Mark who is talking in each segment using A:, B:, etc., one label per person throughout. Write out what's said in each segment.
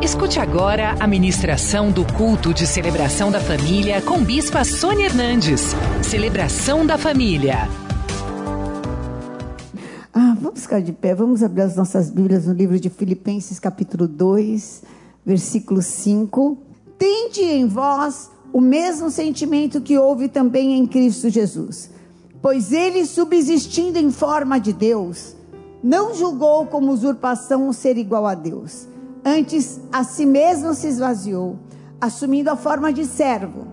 A: Escute agora a ministração do culto de celebração da família com Bispa Sônia Hernandes. Celebração da família.
B: Ah, vamos ficar de pé, vamos abrir as nossas Bíblias no livro de Filipenses, capítulo 2, versículo 5. Tende em vós o mesmo sentimento que houve também em Cristo Jesus, pois ele, subsistindo em forma de Deus, não julgou como usurpação ser igual a Deus Antes, a si mesmo se esvaziou, assumindo a forma de servo,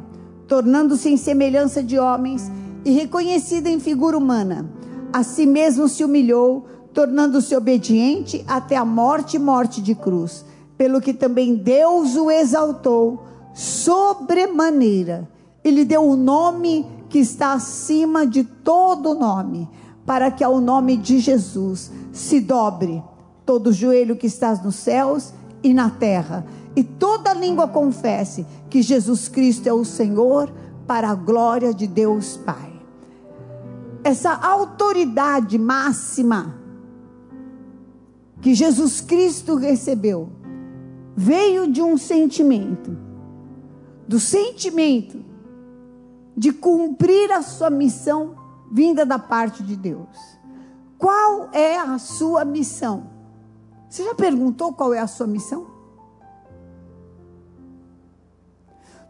B: tornando-se em semelhança de homens e reconhecido em figura humana. A si mesmo se humilhou, tornando-se obediente até a morte e morte de cruz, pelo que também Deus o exaltou sobremaneira. Ele deu o nome que está acima de todo nome, para que ao nome de Jesus se dobre todo joelho que está nos céus e na terra, e toda língua confesse que Jesus Cristo é o Senhor, para a glória de Deus Pai. Essa autoridade máxima que Jesus Cristo recebeu veio de um sentimento, do sentimento de cumprir a sua missão vinda da parte de Deus. Qual é a sua missão? Você já perguntou qual é a sua missão?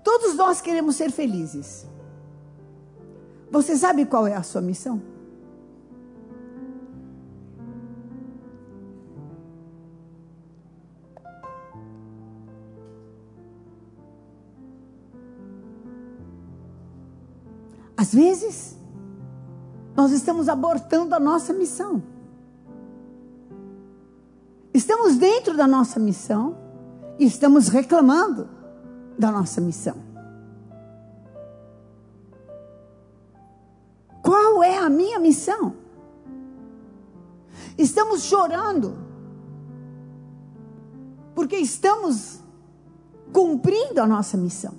B: Todos nós queremos ser felizes. Você sabe qual é a sua missão? Às vezes, nós estamos abortando a nossa missão. Estamos dentro da nossa missão e estamos reclamando da nossa missão. Qual é a minha missão? Estamos chorando porque estamos cumprindo a nossa missão.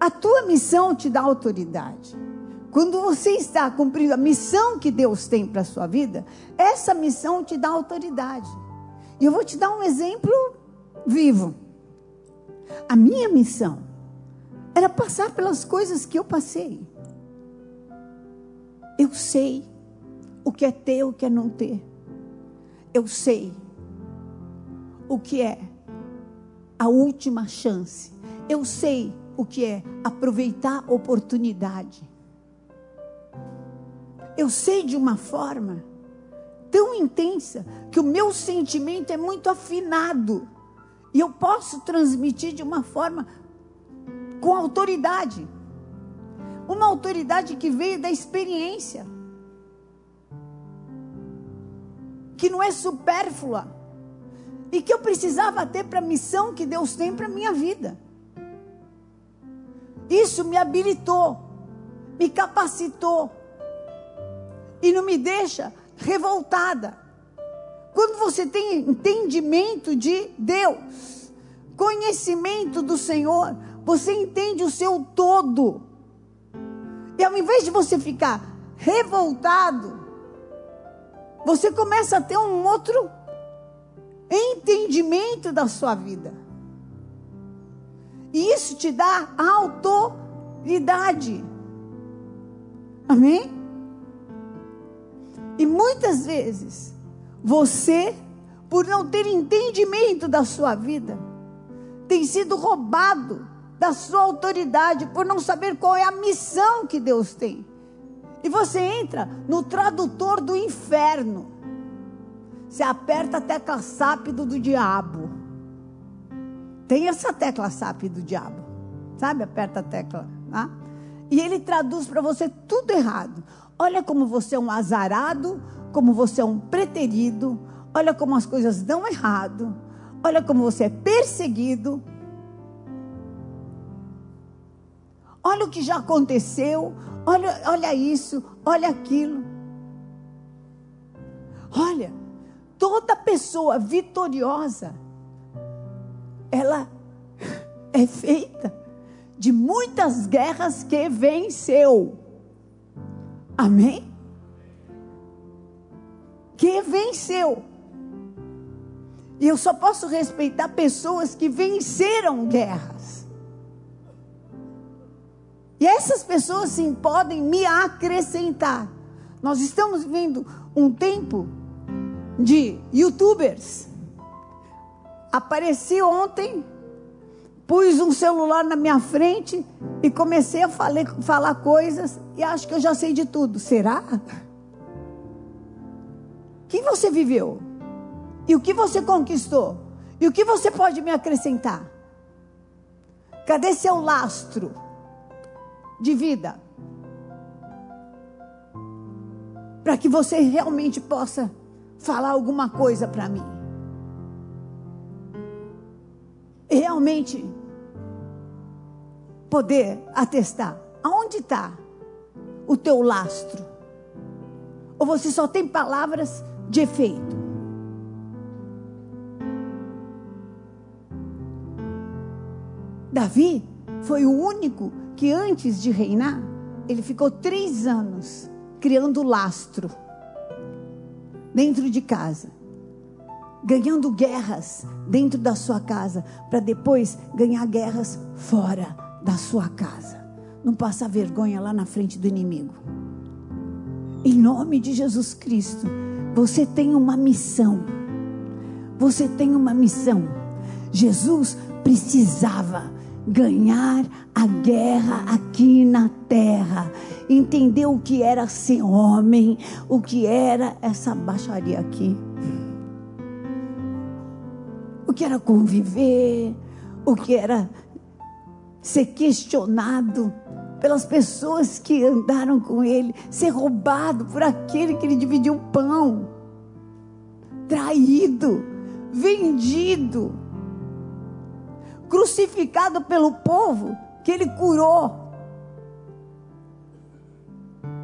B: A tua missão te dá autoridade. Quando você está cumprindo a missão que Deus tem para a sua vida, essa missão te dá autoridade. E eu vou te dar um exemplo vivo. A minha missão era passar pelas coisas que eu passei. Eu sei o que é ter, o que é não ter. Eu sei o que é a última chance. Eu sei o que é aproveitar a oportunidade. Eu sei de uma forma tão intensa que o meu sentimento é muito afinado. E eu posso transmitir de uma forma com autoridade. Uma autoridade que veio da experiência. Que não é supérflua. E que eu precisava ter para a missão que Deus tem para a minha vida. Isso me habilitou, me capacitou e não me deixa revoltada. Quando você tem entendimento de Deus, conhecimento do Senhor, você entende o seu todo. E ao invés de você ficar revoltado, você começa a ter um outro entendimento da sua vida. E isso te dá autoridade. Amém? E muitas vezes, você, por não ter entendimento da sua vida, tem sido roubado da sua autoridade, por não saber qual é a missão que Deus tem. E você entra no tradutor do inferno. Você aperta a tecla SAP do, diabo. Tem essa tecla SAP do diabo. Sabe? Aperta a tecla. Tá? E ele traduz para você tudo errado. Olha como você é um azarado, como você é um preterido. Olha como as coisas dão errado. Olha como você é perseguido. Olha o que já aconteceu. Olha, olha isso, olha aquilo. Olha, toda pessoa vitoriosa, ela é feita de muitas guerras que venceu. Amém? Que venceu. E eu só posso respeitar pessoas que venceram guerras. E essas pessoas sim podem me acrescentar. Nós estamos vivendo um tempo de youtubers. Apareci ontem, pus um celular na minha frente e comecei a falar, falar coisas e acho que eu já sei de tudo. Será? O que você viveu? E o que você conquistou? E o que você pode me acrescentar? Cadê seu lastro de vida? Para que você realmente possa falar alguma coisa para mim. E realmente poder atestar. Aonde está o teu lastro? Ou você só tem palavras de efeito? Davi foi o único que antes de reinar, ele ficou três anos criando lastro dentro de casa, ganhando guerras dentro da sua casa, para depois ganhar guerras fora da sua casa. Não passar vergonha lá na frente do inimigo. Em nome de Jesus Cristo, você tem uma missão. Você tem uma missão. Jesus precisava ganhar a guerra aqui na terra, entender o que era ser homem, o que era essa baixaria aqui, o que era conviver, o que era ser questionado pelas pessoas que andaram com ele, ser roubado por aquele que ele dividiu o pão, traído, vendido crucificado pelo povo que ele curou.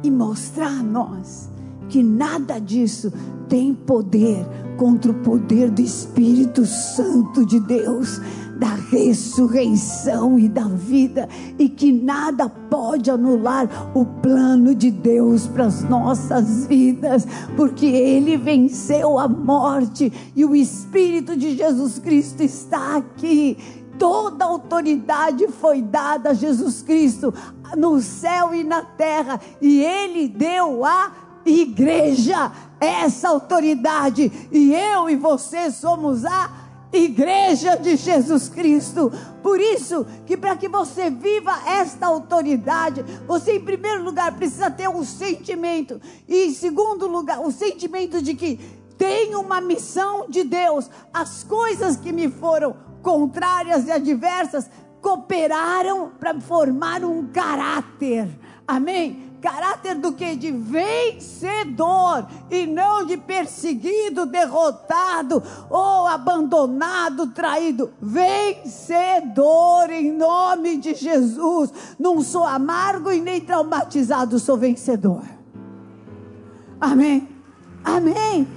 B: E mostrar a nós que nada disso tem poder contra o poder do Espírito Santo de Deus, da ressurreição e da vida, e que nada pode anular o plano de Deus para as nossas vidas, porque Ele venceu a morte e o Espírito de Jesus Cristo está aqui. Toda autoridade foi dada a Jesus Cristo no céu e na terra, e ele deu a igreja essa autoridade, e eu e você somos a igreja de Jesus Cristo. Por isso que para que você viva esta autoridade, você em primeiro lugar precisa ter um sentimento e em segundo lugar, o sentimento de que tem uma missão de Deus. As coisas que me foram contrárias e adversas cooperaram para formar um caráter. Amém? Caráter do que? De vencedor e não de perseguido, derrotado ou abandonado, traído. Vencedor em nome de Jesus. Não sou amargo e nem traumatizado, sou vencedor. Amém? Amém.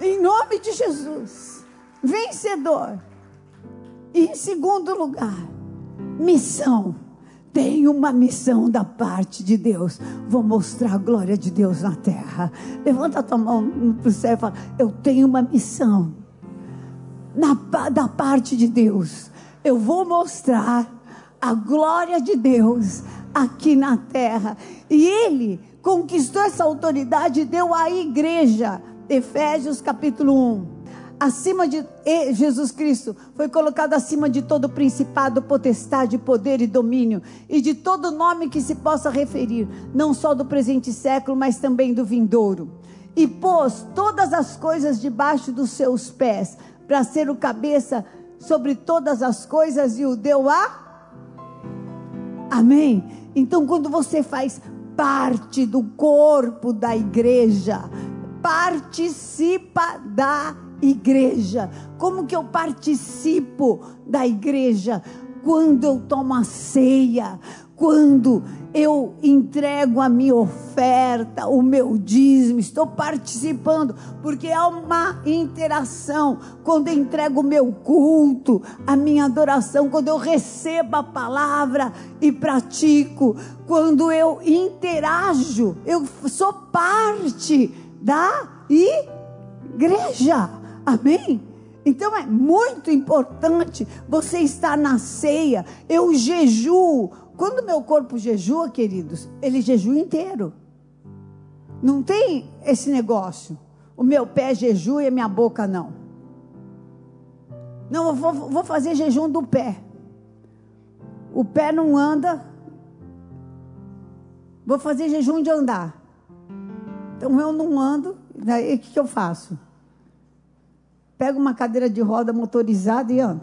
B: Em nome de Jesus vencedor. E em segundo lugar, missão. Tem uma missão da parte de Deus. Vou mostrar a glória de Deus na terra. Levanta a tua mão para o céu e fala: Eu tenho uma missão na, da parte de Deus. Eu vou mostrar a glória de Deus aqui na terra. E Ele conquistou essa autoridade e deu à igreja. Efésios capítulo 1 acima de Jesus Cristo, foi colocado acima de todo principado, potestade, poder e domínio, e de todo nome que se possa referir, não só do presente século, mas também do vindouro. E pôs todas as coisas debaixo dos seus pés, para ser o cabeça sobre todas as coisas, e o deu a. Amém? Então, quando você faz parte do corpo da igreja, participa da igreja igreja? Como que eu participo da igreja? Quando eu tomo a ceia, quando eu entrego a minha oferta, o meu dízimo, estou participando, porque há uma interação. Quando eu entrego o meu culto, a minha adoração, quando eu recebo a palavra e pratico, quando eu interajo, eu sou parte da igreja igreja. Amém? Então é muito importante você estar na ceia. Eu jejuo. Quando meu corpo jejua, queridos, ele jejua inteiro. Não tem esse negócio. O meu pé jejua e a minha boca não. Não, eu vou, vou fazer jejum do pé. O pé não anda. Vou fazer jejum de andar. Então eu não ando. Daí o que, que eu faço? Pego uma cadeira de roda motorizada e ando.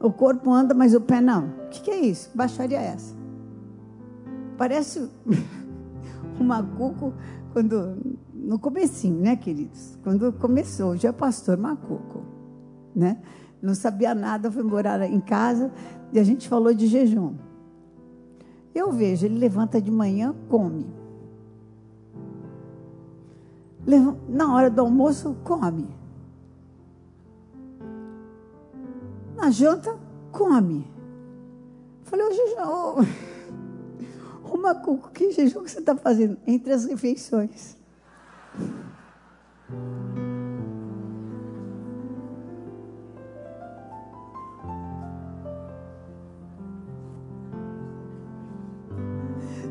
B: O corpo anda, mas o pé não. O que, que é isso? Baixaria é essa? Parece um macuco quando no comecinho, né, queridos? Quando começou, já é pastor macuco, né? Não sabia nada, foi morar em casa e a gente falou de jejum. Eu vejo, ele levanta de manhã, come. Na hora do almoço, come. Na janta, come. Falei, ô jejum, ô, Macuco, que jejum que você está fazendo? Entre as refeições.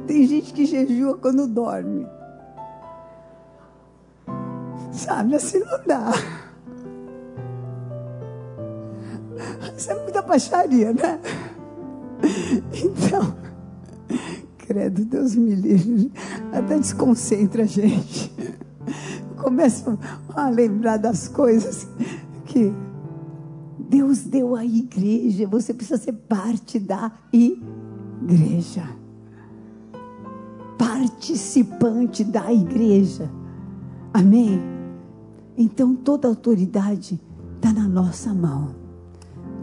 B: Tem gente que jejua quando dorme. Sabe, assim não dá. Baixaria, né? Então, credo, Deus me livre. Até desconcentra a gente. Começa a lembrar das coisas que Deus deu à igreja. Você precisa ser parte da igreja. Participante da igreja. Amém? Então toda autoridade está na nossa mão.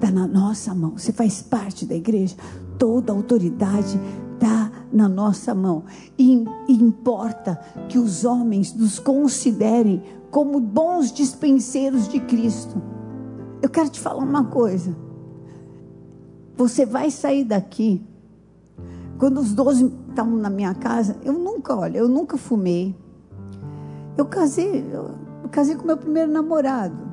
B: Está na nossa mão. Você faz parte da igreja. Toda autoridade está na nossa mão. E, importa que os homens nos considerem como bons dispenseiros de Cristo. Eu quero te falar uma coisa. Você vai sair daqui. Quando os doze estavam na minha casa, eu nunca, olha, eu nunca fumei. Eu casei, eu casei com meu primeiro namorado.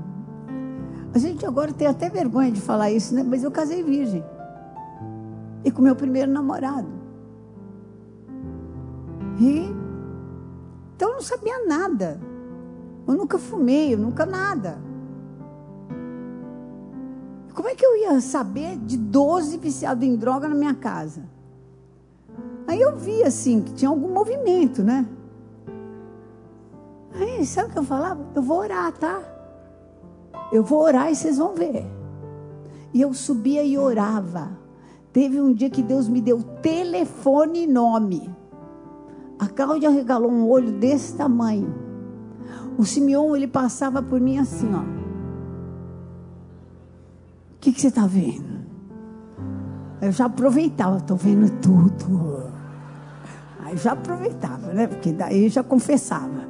B: A gente agora tem até vergonha de falar isso, né? Mas eu casei virgem. E com meu primeiro namorado. E então eu não sabia nada. Eu nunca fumei, eu nunca nada. Como é que eu ia saber de 12 viciados em droga na minha casa? Aí eu vi assim que tinha algum movimento, né? Aí, sabe o que eu falava? Eu vou orar, tá? Eu vou orar e vocês vão ver. E eu subia e orava. Teve um dia que Deus me deu telefone e nome. A Cláudia regalou um olho desse tamanho. O Simeão, ele passava por mim assim, ó. O que, que você está vendo? Eu já aproveitava, estou vendo tudo. Aí já aproveitava, né? Porque daí já confessava.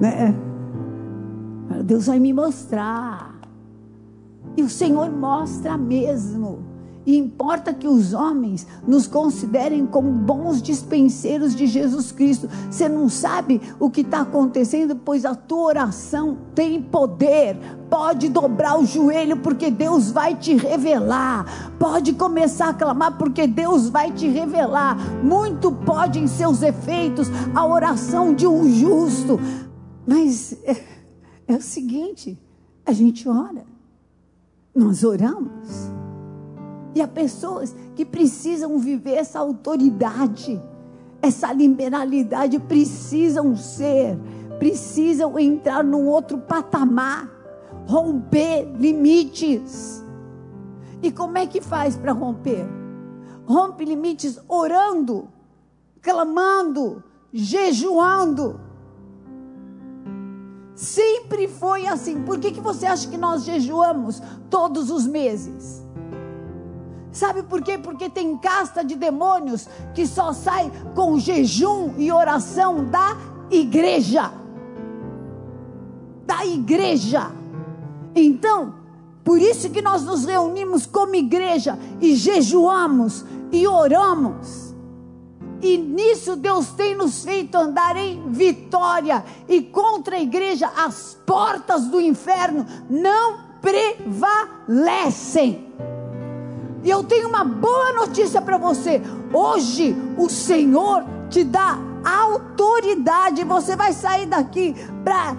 B: Né? Deus vai me mostrar. E o Senhor mostra mesmo. E importa que os homens nos considerem como bons dispenseiros de Jesus Cristo. Você não sabe o que está acontecendo, pois a tua oração tem poder. Pode dobrar o joelho, porque Deus vai te revelar. Pode começar a clamar, porque Deus vai te revelar. Muito pode em seus efeitos a oração de um justo. Mas é, é o seguinte: a gente ora, nós oramos. E há pessoas que precisam viver essa autoridade, essa liberalidade, precisam ser, precisam entrar num outro patamar, romper limites. E como é que faz para romper? Rompe limites orando, clamando, jejuando. Sempre foi assim. Por que, que você acha que nós jejuamos todos os meses? Sabe por quê? Porque tem casta de demônios que só sai com jejum e oração da igreja. Da igreja. Então, por isso que nós nos reunimos como igreja e jejuamos e oramos. E nisso Deus tem nos feito andar em vitória. E contra a igreja, as portas do inferno não prevalecem. E eu tenho uma boa notícia para você. Hoje o Senhor te dá autoridade. Você vai sair daqui para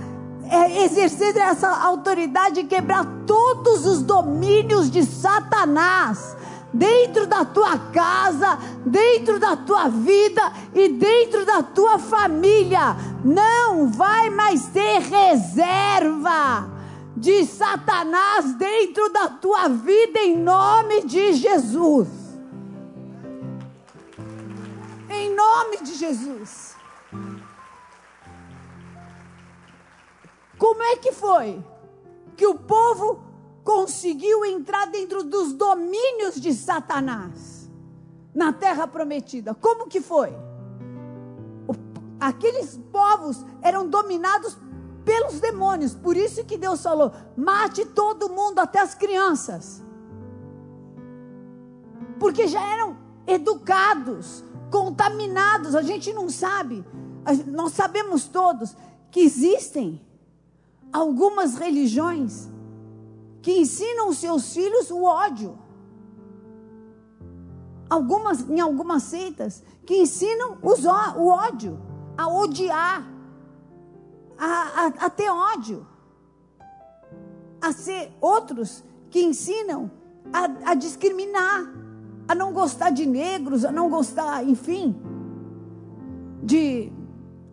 B: é, exercer essa autoridade e quebrar todos os domínios de Satanás dentro da tua casa, dentro da tua vida e dentro da tua família. Não vai mais ter reserva de Satanás dentro da tua vida em nome de Jesus. Em nome de Jesus. Como é que foi que o povo conseguiu entrar dentro dos domínios de Satanás na terra prometida. Como que foi? Aqueles povos eram dominados pelos demônios, por isso que Deus falou: mate todo mundo, até as crianças. Porque já eram educados, contaminados, a gente não sabe, nós sabemos todos que existem algumas religiões que ensinam os seus filhos o ódio. Algumas, em algumas seitas, que ensinam os, o ódio, a odiar, a, a, a ter ódio, a ser outros que ensinam a, a discriminar, a não gostar de negros, a não gostar, enfim, de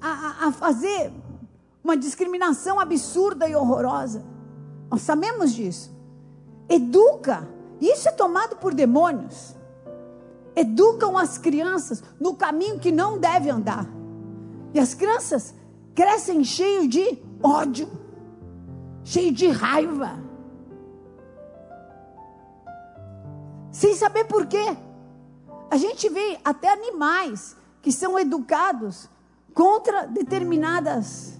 B: a, a fazer uma discriminação absurda e horrorosa. Nós sabemos disso. Educa. Isso é tomado por demônios. Educam as crianças no caminho que não deve andar. E as crianças crescem cheio de ódio, cheio de raiva. Sem saber por quê. A gente vê até animais que são educados contra determinadas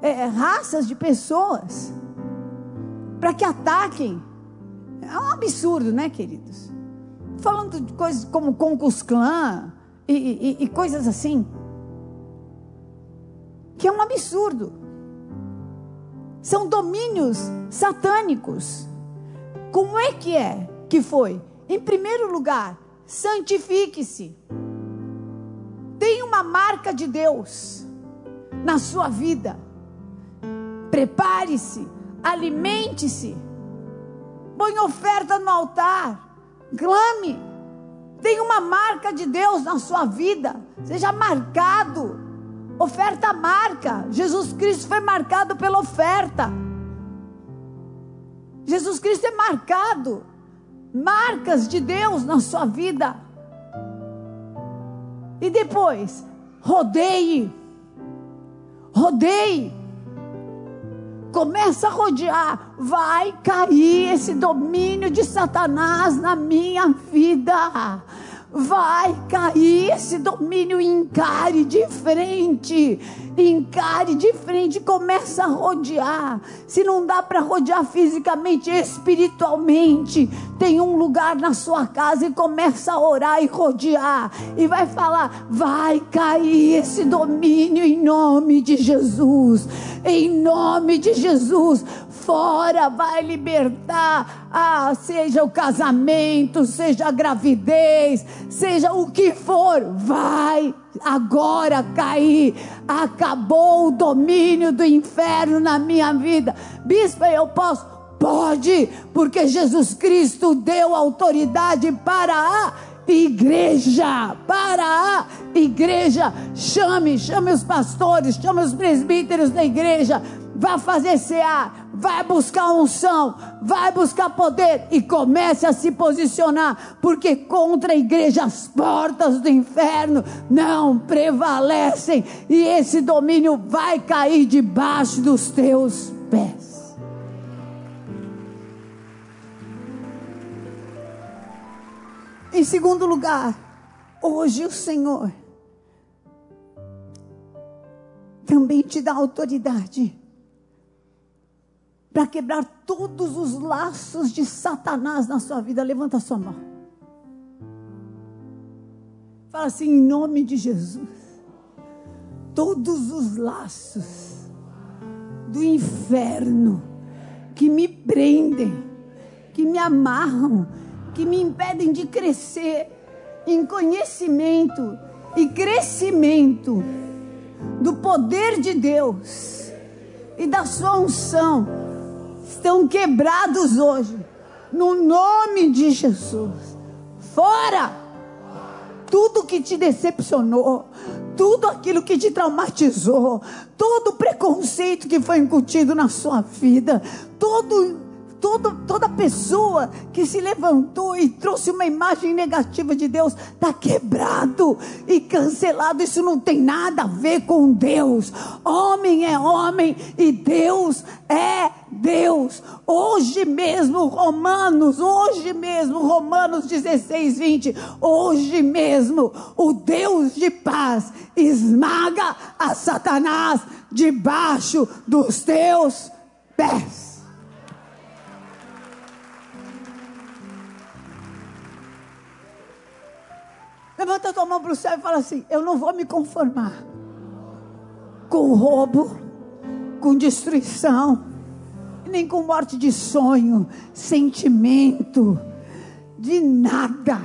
B: é, raças de pessoas para que ataquem. É um absurdo, né, queridos? Falando de coisas como Concus Clã e, e, e coisas assim. Que é um absurdo. São domínios satânicos. Como é que é que foi? Em primeiro lugar, santifique-se. Tem uma marca de Deus na sua vida. Prepare-se alimente-se, põe oferta no altar, clame, tem uma marca de Deus na sua vida, seja marcado. Oferta marca. Jesus Cristo foi marcado pela oferta. Jesus Cristo é marcado. Marcas de Deus na sua vida. E depois, rodeie. Rodeie começa a rodear, vai cair esse domínio de Satanás na minha vida vai cair esse domínio. Encare de frente, encare de frente, começa a rodear. Se não dá para rodear fisicamente, espiritualmente, tem um lugar na sua casa e começa a orar e rodear. E vai falar: vai cair esse domínio em nome de Jesus. Em nome de Jesus fora, vai libertar, ah, seja o casamento, seja a gravidez, seja o que for, vai agora cair. Acabou o domínio do inferno na minha vida. Bispo, eu posso? Pode, porque Jesus Cristo deu autoridade para a igreja, para a igreja. Chame, chame os pastores, chame os presbíteros da igreja. Vá fazer cear, vai buscar unção, vai buscar poder e comece a se posicionar, porque contra a igreja as portas do inferno não prevalecem e esse domínio vai cair debaixo dos teus pés. Em segundo lugar, hoje o Senhor também te dá autoridade para quebrar todos os laços de Satanás na sua vida. Levanta a sua mão. Fala assim, em nome de Jesus. Todos os laços do inferno que me prendem, que me amarram, que me impedem de crescer em conhecimento e crescimento do poder de Deus e da sua unção estão quebrados hoje, no nome de Jesus. Fora! Tudo que te decepcionou, tudo aquilo que te traumatizou, todo preconceito que foi incutido na sua vida, todo Todo, toda pessoa que se levantou e trouxe uma imagem negativa de Deus está quebrado e cancelado. Isso não tem nada a ver com Deus. Homem é homem e Deus é Deus. Hoje mesmo, Romanos, hoje mesmo, Romanos 16, 20. Hoje mesmo, o Deus de paz esmaga a Satanás debaixo dos teus pés. Levanta tua mão para o céu e fala assim: Eu não vou me conformar com roubo, com destruição, nem com morte de sonho, sentimento, de nada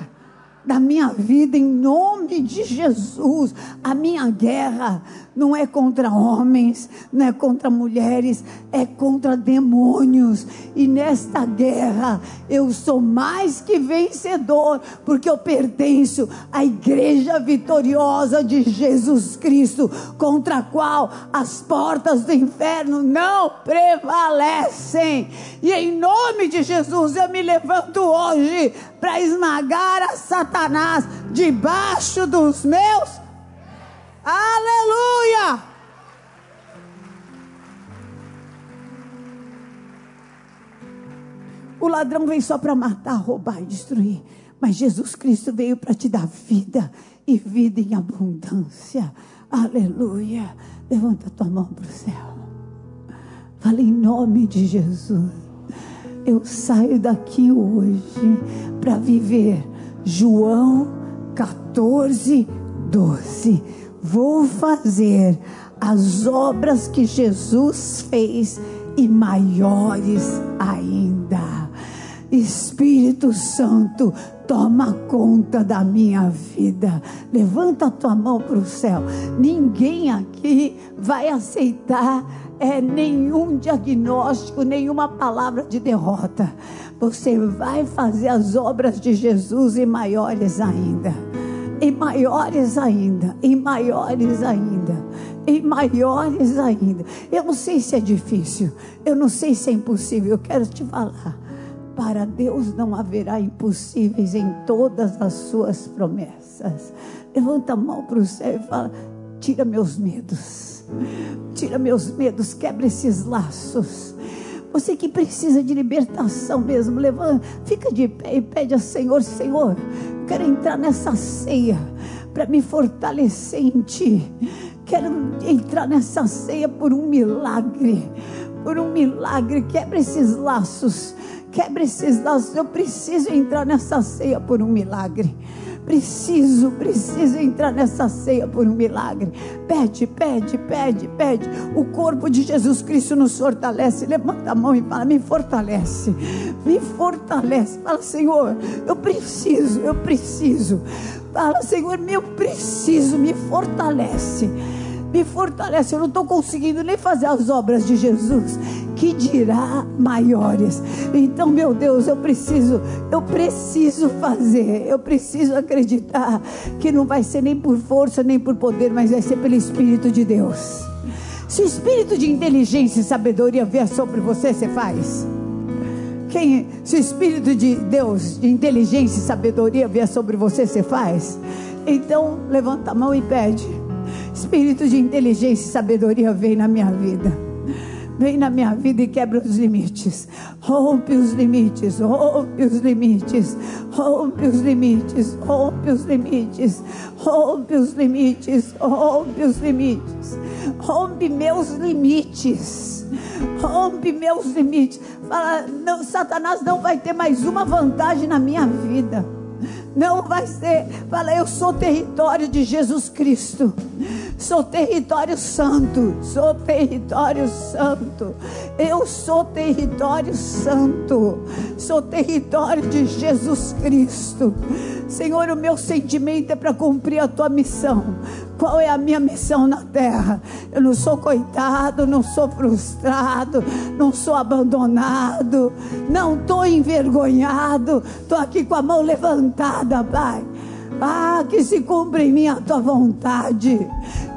B: da minha vida em nome de Jesus. A minha guerra não é contra homens, não é contra mulheres, é contra demônios. E nesta guerra eu sou mais que vencedor, porque eu pertenço à igreja vitoriosa de Jesus Cristo, contra a qual as portas do inferno não prevalecem. E em nome de Jesus eu me levanto hoje para esmagar a Satanás debaixo dos meus. Aleluia! O ladrão vem só para matar, roubar e destruir. Mas Jesus Cristo veio para te dar vida e vida em abundância. Aleluia. Levanta tua mão para o céu. Fala em nome de Jesus eu saio daqui hoje para viver João 14, 12. Vou fazer as obras que Jesus fez e maiores ainda. Espírito Santo, toma conta da minha vida. Levanta a tua mão para o céu. Ninguém aqui vai aceitar é nenhum diagnóstico, nenhuma palavra de derrota. Você vai fazer as obras de Jesus e maiores ainda. E maiores ainda, e maiores ainda, e maiores ainda. Eu não sei se é difícil, eu não sei se é impossível. Eu quero te falar. Para Deus não haverá impossíveis em todas as suas promessas. Levanta a mão para o céu e fala: tira meus medos Tira meus medos, quebra esses laços. Você que precisa de libertação mesmo, levanta, fica de pé e pede ao Senhor, Senhor, quero entrar nessa ceia para me fortalecer em Ti. Quero entrar nessa ceia por um milagre, por um milagre. Quebra esses laços, quebra esses laços. Eu preciso entrar nessa ceia por um milagre. Preciso, preciso entrar nessa ceia por um milagre. Pede, pede, pede, pede. O corpo de Jesus Cristo nos fortalece. Levanta a mão e fala: Me fortalece, me fortalece. Fala, Senhor, eu preciso, eu preciso. Fala, Senhor, eu preciso, me fortalece me fortalece. Eu não estou conseguindo nem fazer as obras de Jesus, que dirá maiores. Então, meu Deus, eu preciso, eu preciso fazer, eu preciso acreditar que não vai ser nem por força, nem por poder, mas vai ser pelo Espírito de Deus. Se o espírito de inteligência e sabedoria vier sobre você, você faz. Quem, se o espírito de Deus, de inteligência e sabedoria vier sobre você, você faz. Então, levanta a mão e pede. Espírito de inteligência e sabedoria vem na minha vida. Vem na minha vida e quebra os limites. Rompe os limites, rompe os limites, rompe os limites, rompe os limites, rompe os limites, rompe os limites, rompe meus limites, rompe meus limites. Fala, não, Satanás não vai ter mais uma vantagem na minha vida Não vai ser. Fala, eu sou território de Jesus Cristo. Sou território santo. Sou território santo. Eu sou território santo. Sou território de Jesus Cristo. Senhor, o meu sentimento é para cumprir a tua missão. Qual é a minha missão na terra? Eu não sou coitado, não sou frustrado, não sou abandonado, não estou envergonhado. Estou aqui com a mão levantada, Pai. Ah, que se cumpra em mim a tua vontade.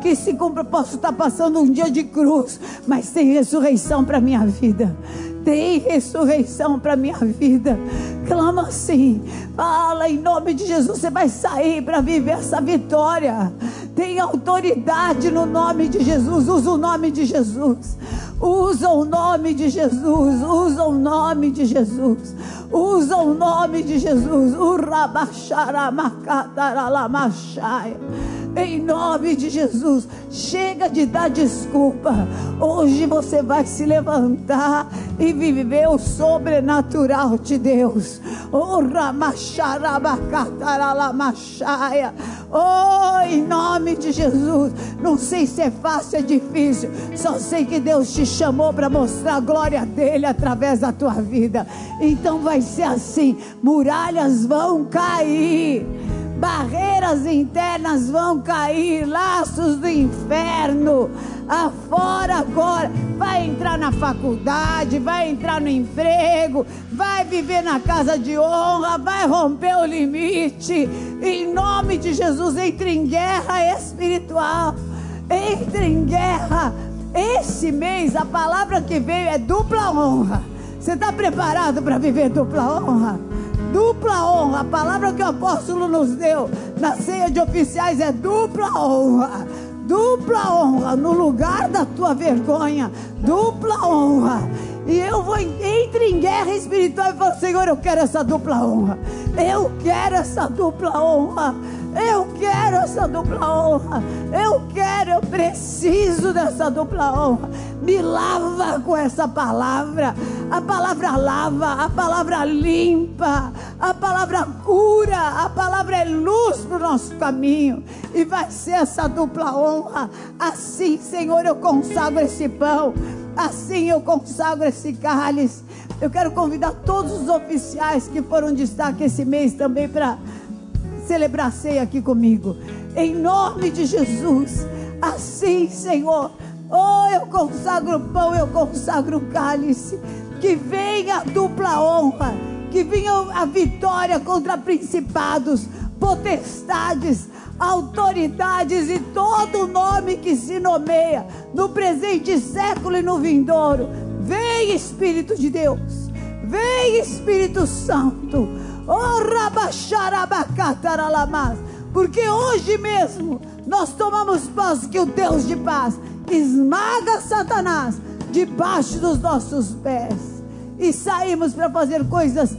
B: Que se cumpra, posso estar passando um dia de cruz, mas tem ressurreição para minha vida tem ressurreição para minha vida. Clama assim, fala em nome de Jesus. Você vai sair para viver essa vitória. Tem autoridade no nome de Jesus. Usa o nome de Jesus. Usa o nome de Jesus. Usa o nome de Jesus. Usa o nome de Jesus. Em nome de Jesus. Chega de dar desculpa. Hoje você vai se levantar e viver o sobrenatural de Deus. Oh, oh, em nome de Jesus. Não sei se é fácil, é difícil. Só sei que Deus te chamou para mostrar a glória dele através da tua vida. Então vai ser assim: muralhas vão cair barreiras internas vão cair, laços do inferno afora agora. Vai entrar na faculdade, vai entrar no emprego, vai viver na casa de honra, vai romper o limite. Em nome de Jesus, entre em guerra espiritual. Entre em guerra. Esse mês a palavra que veio é dupla honra. Você está preparado para viver dupla honra? Dupla honra. A palavra que o apóstolo nos deu na ceia de oficiais é dupla honra. Dupla honra no lugar da tua vergonha. Dupla honra. E eu vou entre em guerra espiritual e falo, Senhor, eu quero essa dupla honra. Eu quero essa dupla honra. Eu quero essa dupla honra. Eu quero, eu preciso dessa dupla honra. Me lava com essa palavra. A palavra lava, a palavra limpa, a palavra cura, a palavra é luz para o nosso caminho. E vai ser essa dupla honra. Assim, Senhor, eu consagro esse pão. Assim eu consagro esse cálice. Eu quero convidar todos os oficiais que foram destaque esse mês também para celebrar ceia aqui comigo. Em nome de Jesus. Assim, Senhor. Oh, eu consagro o pão, eu consagro o cálice. Que venha a dupla honra. Que venha a vitória contra principados, potestades, autoridades e todo nome que se nomeia no presente século e no vindouro. Vem, Espírito de Deus. Vem, Espírito Santo. Oh, Porque hoje mesmo nós tomamos posse que o Deus de paz esmaga Satanás debaixo dos nossos pés e saímos para fazer coisas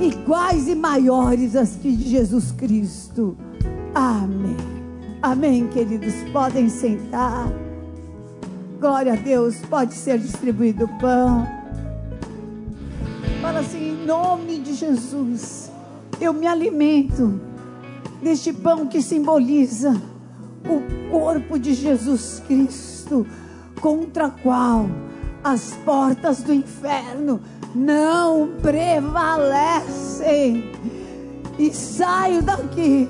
B: iguais e maiores às que de Jesus Cristo. Amém. Amém, queridos. Podem sentar. Glória a Deus. Pode ser distribuído o pão. Fala assim, em nome Jesus, eu me alimento deste pão que simboliza o corpo de Jesus Cristo, contra a qual as portas do inferno não prevalecem. E saio daqui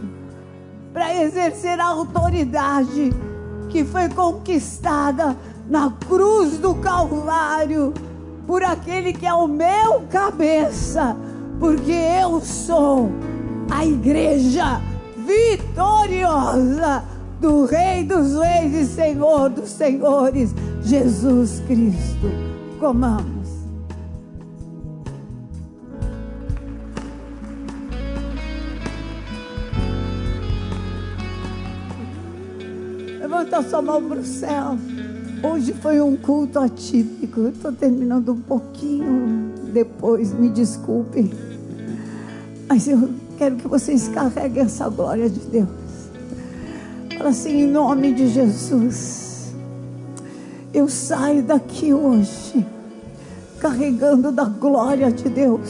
B: para exercer a autoridade que foi conquistada na cruz do Calvário por aquele que é o meu cabeça, porque eu sou a igreja vitoriosa do Rei dos Reis e Senhor dos Senhores, Jesus Cristo. Comamos. Levanta sua mão para o céu. Hoje foi um culto atípico. Estou terminando um pouquinho depois, me desculpem. Mas eu quero que vocês carreguem essa glória de Deus. Fala assim, em nome de Jesus. Eu saio daqui hoje, carregando da glória de Deus,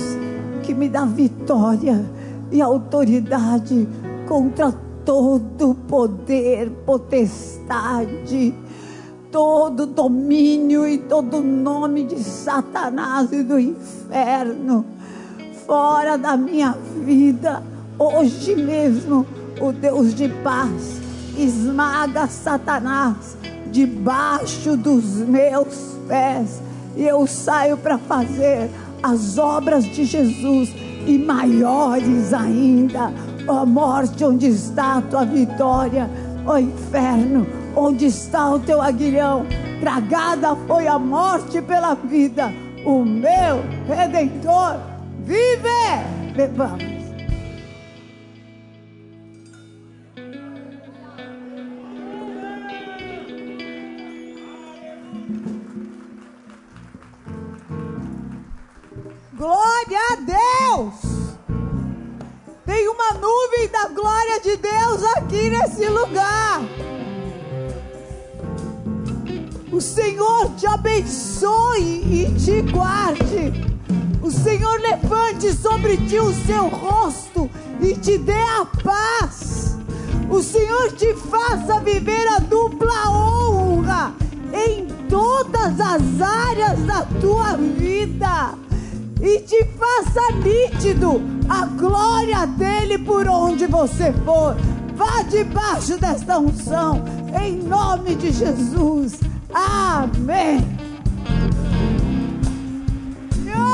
B: que me dá vitória, e autoridade contra todo poder, potestade, todo domínio e todo nome de Satanás e do inferno fora da minha vida. Hoje mesmo, o Deus de paz esmaga Satanás debaixo dos meus pés e eu saio para fazer as obras de Jesus e maiores ainda. Ó oh, morte, onde está a tua vitória? Ó oh, inferno, onde está o teu aguilhão? Tragada foi a morte pela vida. O meu redentor vive. Bebamos. Glória a Deus! Tem uma nuvem da glória de Deus aqui nesse lugar. O Senhor te abençoe e te guarde. O Senhor levante sobre ti o seu rosto e te dê a paz. O Senhor te faça viver a dupla honra em todas as áreas da tua vida e te faça nítido a glória dele por onde você for. Vá debaixo desta unção, em nome de Jesus. Amém.